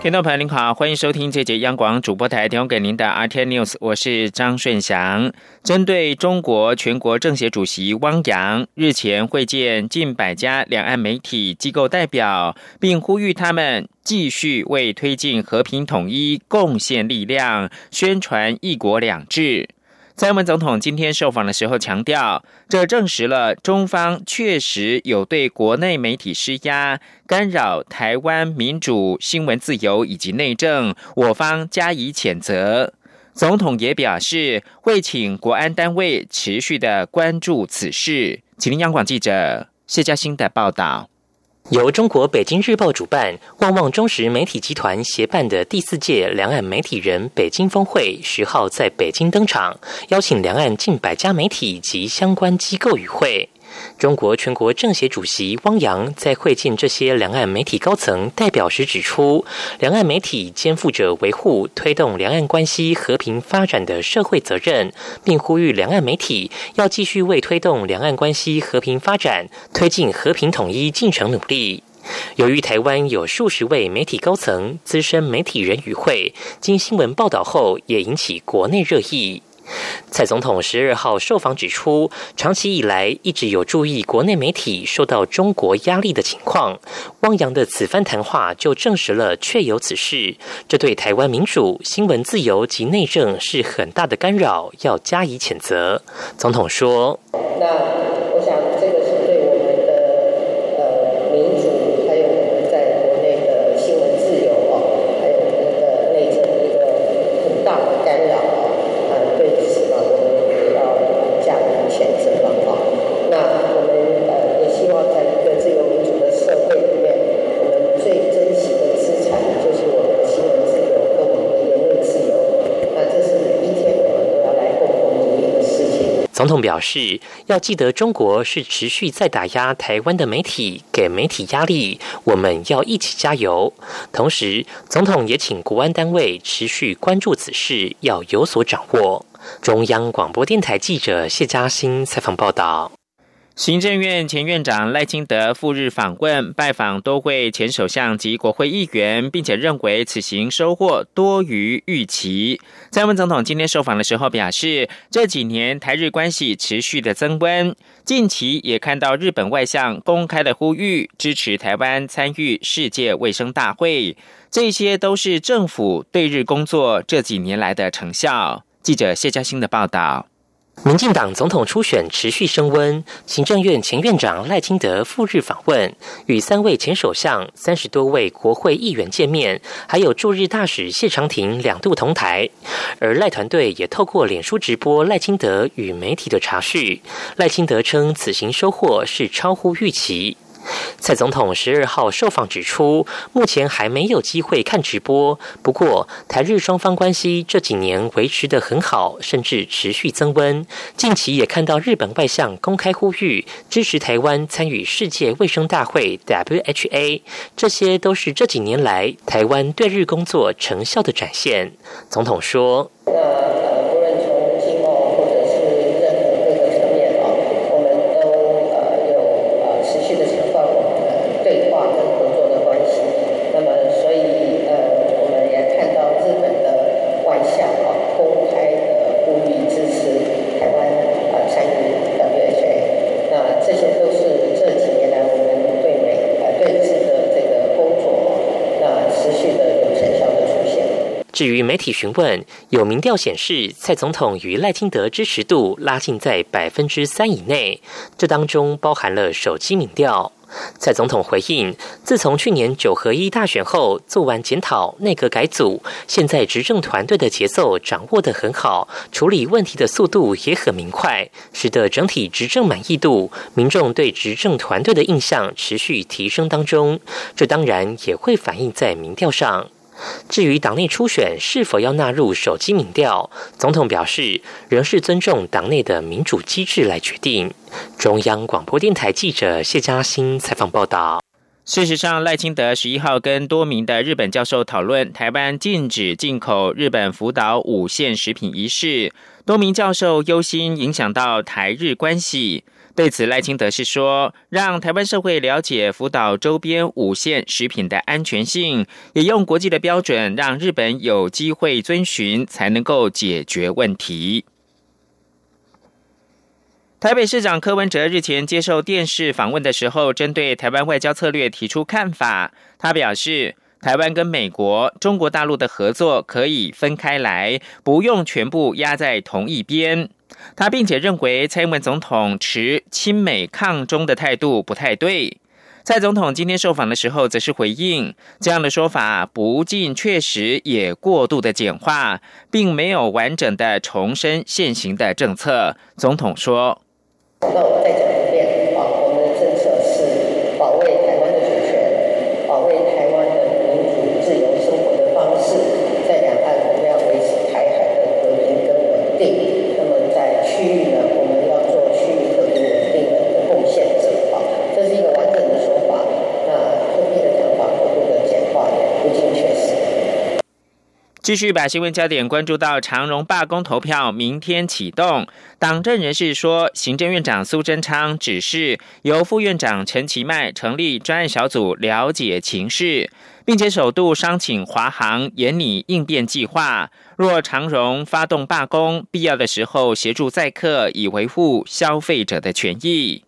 听众朋友您好，欢迎收听这节央广主播台提供给您的 RT News，我是张顺祥。针对中国全国政协主席汪洋日前会见近百家两岸媒体机构代表，并呼吁他们继续为推进和平统一贡献力量，宣传一国两制。蔡英文总统今天受访的时候强调，这证实了中方确实有对国内媒体施压，干扰台湾民主、新闻自由以及内政，我方加以谴责。总统也表示，会请国安单位持续的关注此事。请听央广记者谢嘉欣的报道。由中国北京日报主办、旺旺中实媒体集团协办的第四届两岸媒体人北京峰会徐浩在北京登场，邀请两岸近百家媒体及相关机构与会。中国全国政协主席汪洋在会见这些两岸媒体高层代表时指出，两岸媒体肩负着维护、推动两岸关系和平发展的社会责任，并呼吁两岸媒体要继续为推动两岸关系和平发展、推进和平统一进程努力。由于台湾有数十位媒体高层、资深媒体人与会，经新闻报道后也引起国内热议。蔡总统十二号受访指出，长期以来一直有注意国内媒体受到中国压力的情况。汪洋的此番谈话就证实了确有此事，这对台湾民主、新闻自由及内政是很大的干扰，要加以谴责。总统说：“总统表示，要记得中国是持续在打压台湾的媒体，给媒体压力，我们要一起加油。同时，总统也请国安单位持续关注此事，要有所掌握。中央广播电台记者谢嘉欣采访报道。行政院前院长赖清德赴日访问，拜访多位前首相及国会议员，并且认为此行收获多于预期。蔡英文总统今天受访的时候表示，这几年台日关系持续的增温，近期也看到日本外相公开的呼吁支持台湾参与世界卫生大会，这些都是政府对日工作这几年来的成效。记者谢嘉欣的报道。民进党总统初选持续升温，行政院前院长赖清德赴日访问，与三位前首相、三十多位国会议员见面，还有驻日大使谢长廷两度同台。而赖团队也透过脸书直播赖清德与媒体的查叙，赖清德称此行收获是超乎预期。蔡总统十二号受访指出，目前还没有机会看直播。不过，台日双方关系这几年维持的很好，甚至持续增温。近期也看到日本外相公开呼吁支持台湾参与世界卫生大会 （WHA），这些都是这几年来台湾对日工作成效的展现。总统说。至于媒体询问，有民调显示蔡总统与赖清德支持度拉近在百分之三以内，这当中包含了手机民调。蔡总统回应：自从去年九合一大选后做完检讨、内阁改组，现在执政团队的节奏掌握得很好，处理问题的速度也很明快，使得整体执政满意度、民众对执政团队的印象持续提升当中。这当然也会反映在民调上。至于党内初选是否要纳入手机民调，总统表示仍是尊重党内的民主机制来决定。中央广播电台记者谢嘉欣采访报道。事实上，赖清德十一号跟多名的日本教授讨论台湾禁止进口日本福岛五线食品一事，多名教授忧心影响到台日关系。对此，赖清德是说，让台湾社会了解福岛周边五线食品的安全性，也用国际的标准，让日本有机会遵循，才能够解决问题。台北市长柯文哲日前接受电视访问的时候，针对台湾外交策略提出看法。他表示，台湾跟美国、中国大陆的合作可以分开来，不用全部压在同一边。他并且认为，蔡英文总统持亲美抗中的态度不太对。蔡总统今天受访的时候，则是回应这样的说法不尽确实，也过度的简化，并没有完整的重申现行的政策。总统说。那我再讲一遍啊，我们的政策是保卫台湾的主权，保卫台湾的民主自由生活的方式，在两岸我们要维持台海的和平跟稳定。那么在区域呢，我们要做区域和平稳定的一个贡献者啊，这是一个完整的说法。那后面的讲法过度的简化，也不尽确实。继续把新闻焦点关注到长荣罢工投票，明天启动。党政人士说，行政院长苏贞昌指示由副院长陈其迈成立专案小组了解情势，并且首度商请华航研拟应变计划。若长荣发动罢工，必要的时候协助载客，以维护消费者的权益。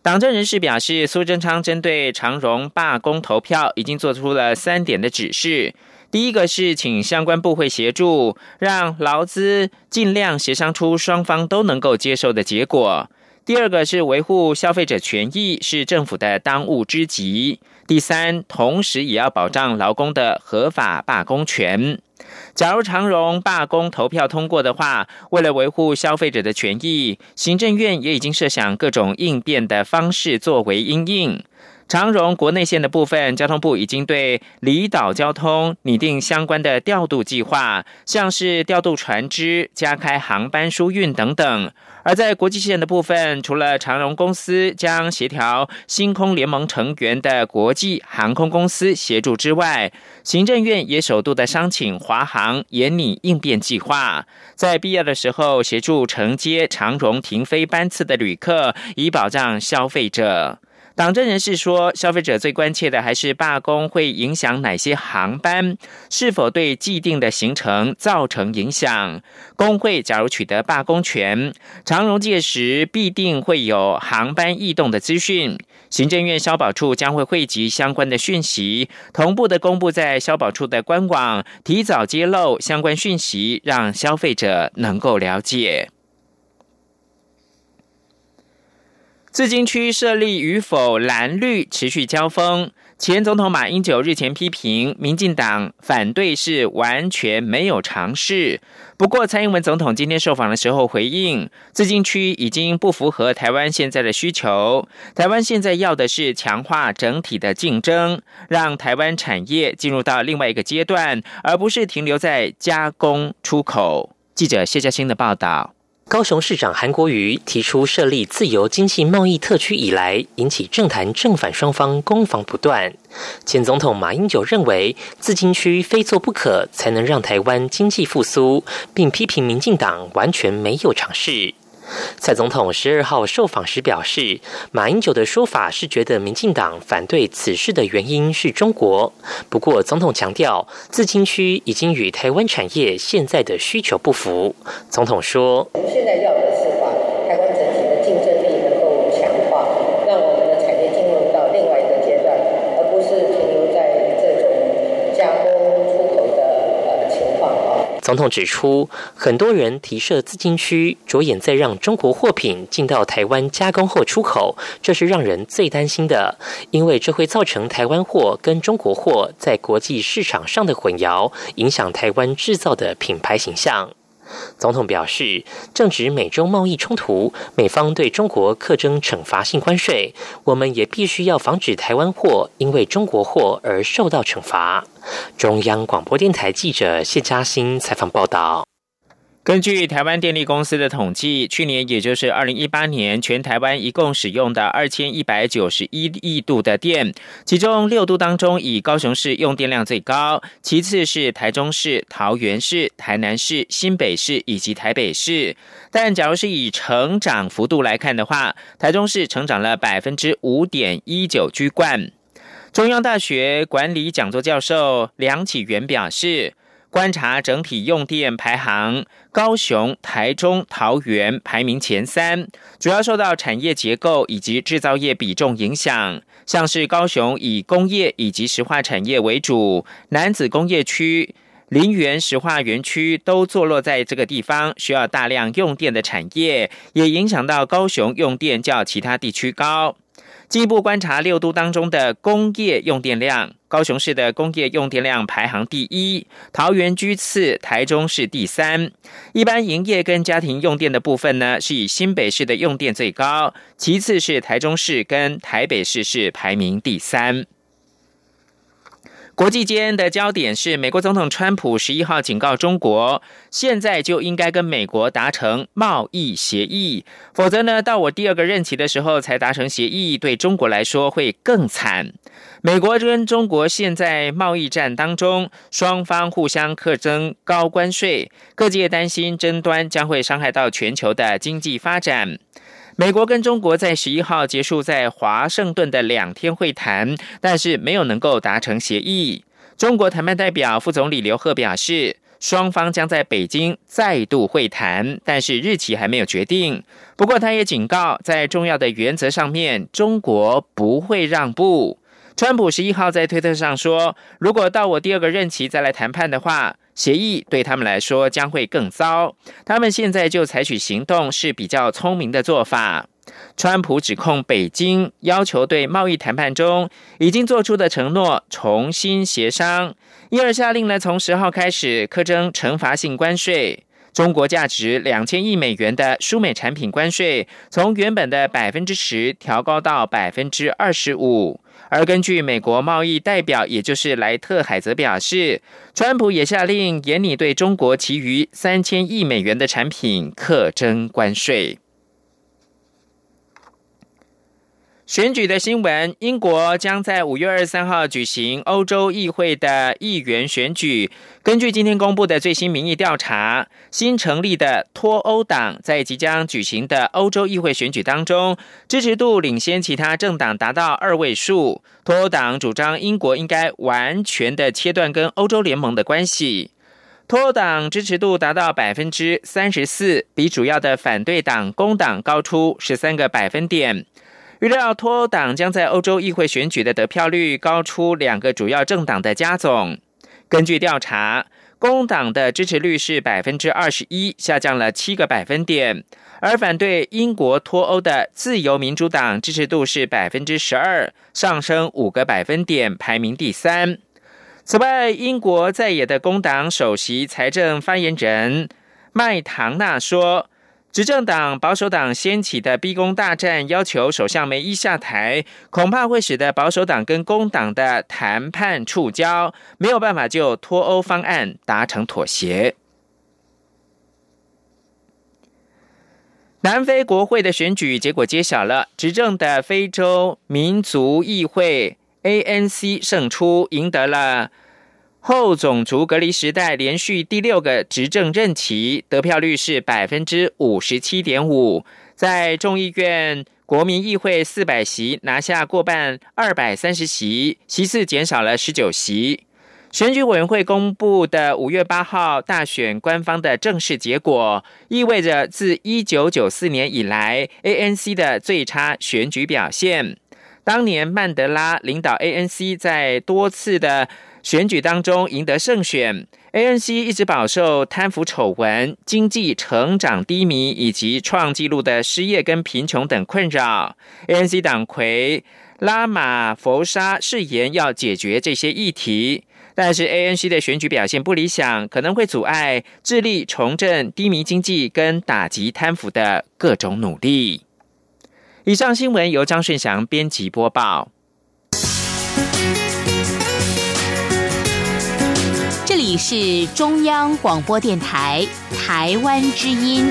党政人士表示，苏贞昌针对长荣罢工投票，已经做出了三点的指示。第一个是请相关部会协助，让劳资尽量协商出双方都能够接受的结果。第二个是维护消费者权益，是政府的当务之急。第三，同时也要保障劳工的合法罢工权。假如长荣罢工投票通过的话，为了维护消费者的权益，行政院也已经设想各种应变的方式作为应应。长荣国内线的部分，交通部已经对离岛交通拟定相关的调度计划，像是调度船只、加开航班疏运等等。而在国际线的部分，除了长荣公司将协调星空联盟成员的国际航空公司协助之外，行政院也首度的商请华航研拟应变计划，在必要的时候协助承接长荣停飞班次的旅客，以保障消费者。党政人士说，消费者最关切的还是罢工会影响哪些航班，是否对既定的行程造成影响。工会假如取得罢工权，长荣届时必定会有航班异动的资讯。行政院消保处将会汇集相关的讯息，同步的公布在消保处的官网，提早揭露相关讯息，让消费者能够了解。自金区设立与否，蓝绿持续交锋。前总统马英九日前批评民进党反对是完全没有尝试。不过，蔡英文总统今天受访的时候回应，自金区已经不符合台湾现在的需求。台湾现在要的是强化整体的竞争，让台湾产业进入到另外一个阶段，而不是停留在加工出口。记者谢嘉欣的报道。高雄市长韩国瑜提出设立自由经济贸易特区以来，引起政坛正反双方攻防不断。前总统马英九认为，自经区非做不可，才能让台湾经济复苏，并批评民进党完全没有尝试。蔡总统十二号受访时表示，马英九的说法是觉得民进党反对此事的原因是中国。不过，总统强调，自清区已经与台湾产业现在的需求不符。总统说：“现在要的是把台湾整体的竞争力能够强化，让我们的产业进入到另外一个阶段，而不是停留在这种加工出口的呃情况啊。”总统指出，很多人提设资金区，着眼在让中国货品进到台湾加工后出口，这是让人最担心的，因为这会造成台湾货跟中国货在国际市场上的混淆，影响台湾制造的品牌形象。总统表示，正值美中贸易冲突，美方对中国课征惩罚性关税，我们也必须要防止台湾货因为中国货而受到惩罚。中央广播电台记者谢嘉欣采访报道。根据台湾电力公司的统计，去年也就是二零一八年，全台湾一共使用的二千一百九十一亿度的电，其中六度当中，以高雄市用电量最高，其次是台中市、桃园市、台南市、新北市以及台北市。但假如是以成长幅度来看的话，台中市成长了百分之五点一九，居冠。中央大学管理讲座教授梁启元表示。观察整体用电排行，高雄、台中、桃园排名前三，主要受到产业结构以及制造业比重影响。像是高雄以工业以及石化产业为主，南子工业区、林园石化园区都坐落在这个地方，需要大量用电的产业，也影响到高雄用电较其他地区高。进一步观察六都当中的工业用电量，高雄市的工业用电量排行第一，桃园居次，台中市第三。一般营业跟家庭用电的部分呢，是以新北市的用电最高，其次是台中市跟台北市是排名第三。国际间的焦点是，美国总统川普十一号警告中国，现在就应该跟美国达成贸易协议，否则呢，到我第二个任期的时候才达成协议，对中国来说会更惨。美国跟中国现在贸易战当中，双方互相课征高关税，各界担心争端将会伤害到全球的经济发展。美国跟中国在十一号结束在华盛顿的两天会谈，但是没有能够达成协议。中国谈判代表副总理刘鹤表示，双方将在北京再度会谈，但是日期还没有决定。不过，他也警告，在重要的原则上面，中国不会让步。川普十一号在推特上说，如果到我第二个任期再来谈判的话。协议对他们来说将会更糟。他们现在就采取行动是比较聪明的做法。川普指控北京要求对贸易谈判中已经做出的承诺重新协商，因而下令呢从十号开始苛征惩罚性关税。中国价值两千亿美元的输美产品关税从原本的百分之十调高到百分之二十五。而根据美国贸易代表，也就是莱特海则表示，川普也下令严厉对中国其余三千亿美元的产品课征关税。选举的新闻：英国将在五月二十三号举行欧洲议会的议员选举。根据今天公布的最新民意调查，新成立的脱欧党在即将举行的欧洲议会选举当中，支持度领先其他政党达到二位数。脱欧党主张英国应该完全的切断跟欧洲联盟的关系。脱欧党支持度达到百分之三十四，比主要的反对党工党高出十三个百分点。预料脱欧党将在欧洲议会选举的得票率高出两个主要政党的加总。根据调查，工党的支持率是百分之二十一，下降了七个百分点；而反对英国脱欧的自由民主党支持度是百分之十二，上升五个百分点，排名第三。此外，英国在野的工党首席财政发言人麦唐纳说。执政党保守党掀起的逼宫大战，要求首相梅伊下台，恐怕会使得保守党跟工党的谈判触礁，没有办法就脱欧方案达成妥协。南非国会的选举结果揭晓了，执政的非洲民族议会 ANC 胜出，赢得了。后种族隔离时代连续第六个执政任期，得票率是百分之五十七点五，在众议院国民议会四百席拿下过半二百三十席，席次减少了十九席。选举委员会公布的五月八号大选官方的正式结果，意味着自一九九四年以来 ANC 的最差选举表现。当年曼德拉领导 ANC 在多次的。选举当中赢得胜选，ANC 一直饱受贪腐丑闻、经济成长低迷以及创纪录的失业跟贫穷等困扰。ANC 党魁拉马佛沙誓言要解决这些议题，但是 ANC 的选举表现不理想，可能会阻碍致力重振低迷经济跟打击贪腐的各种努力。以上新闻由张顺祥编辑播报。是中央广播电台台湾之音。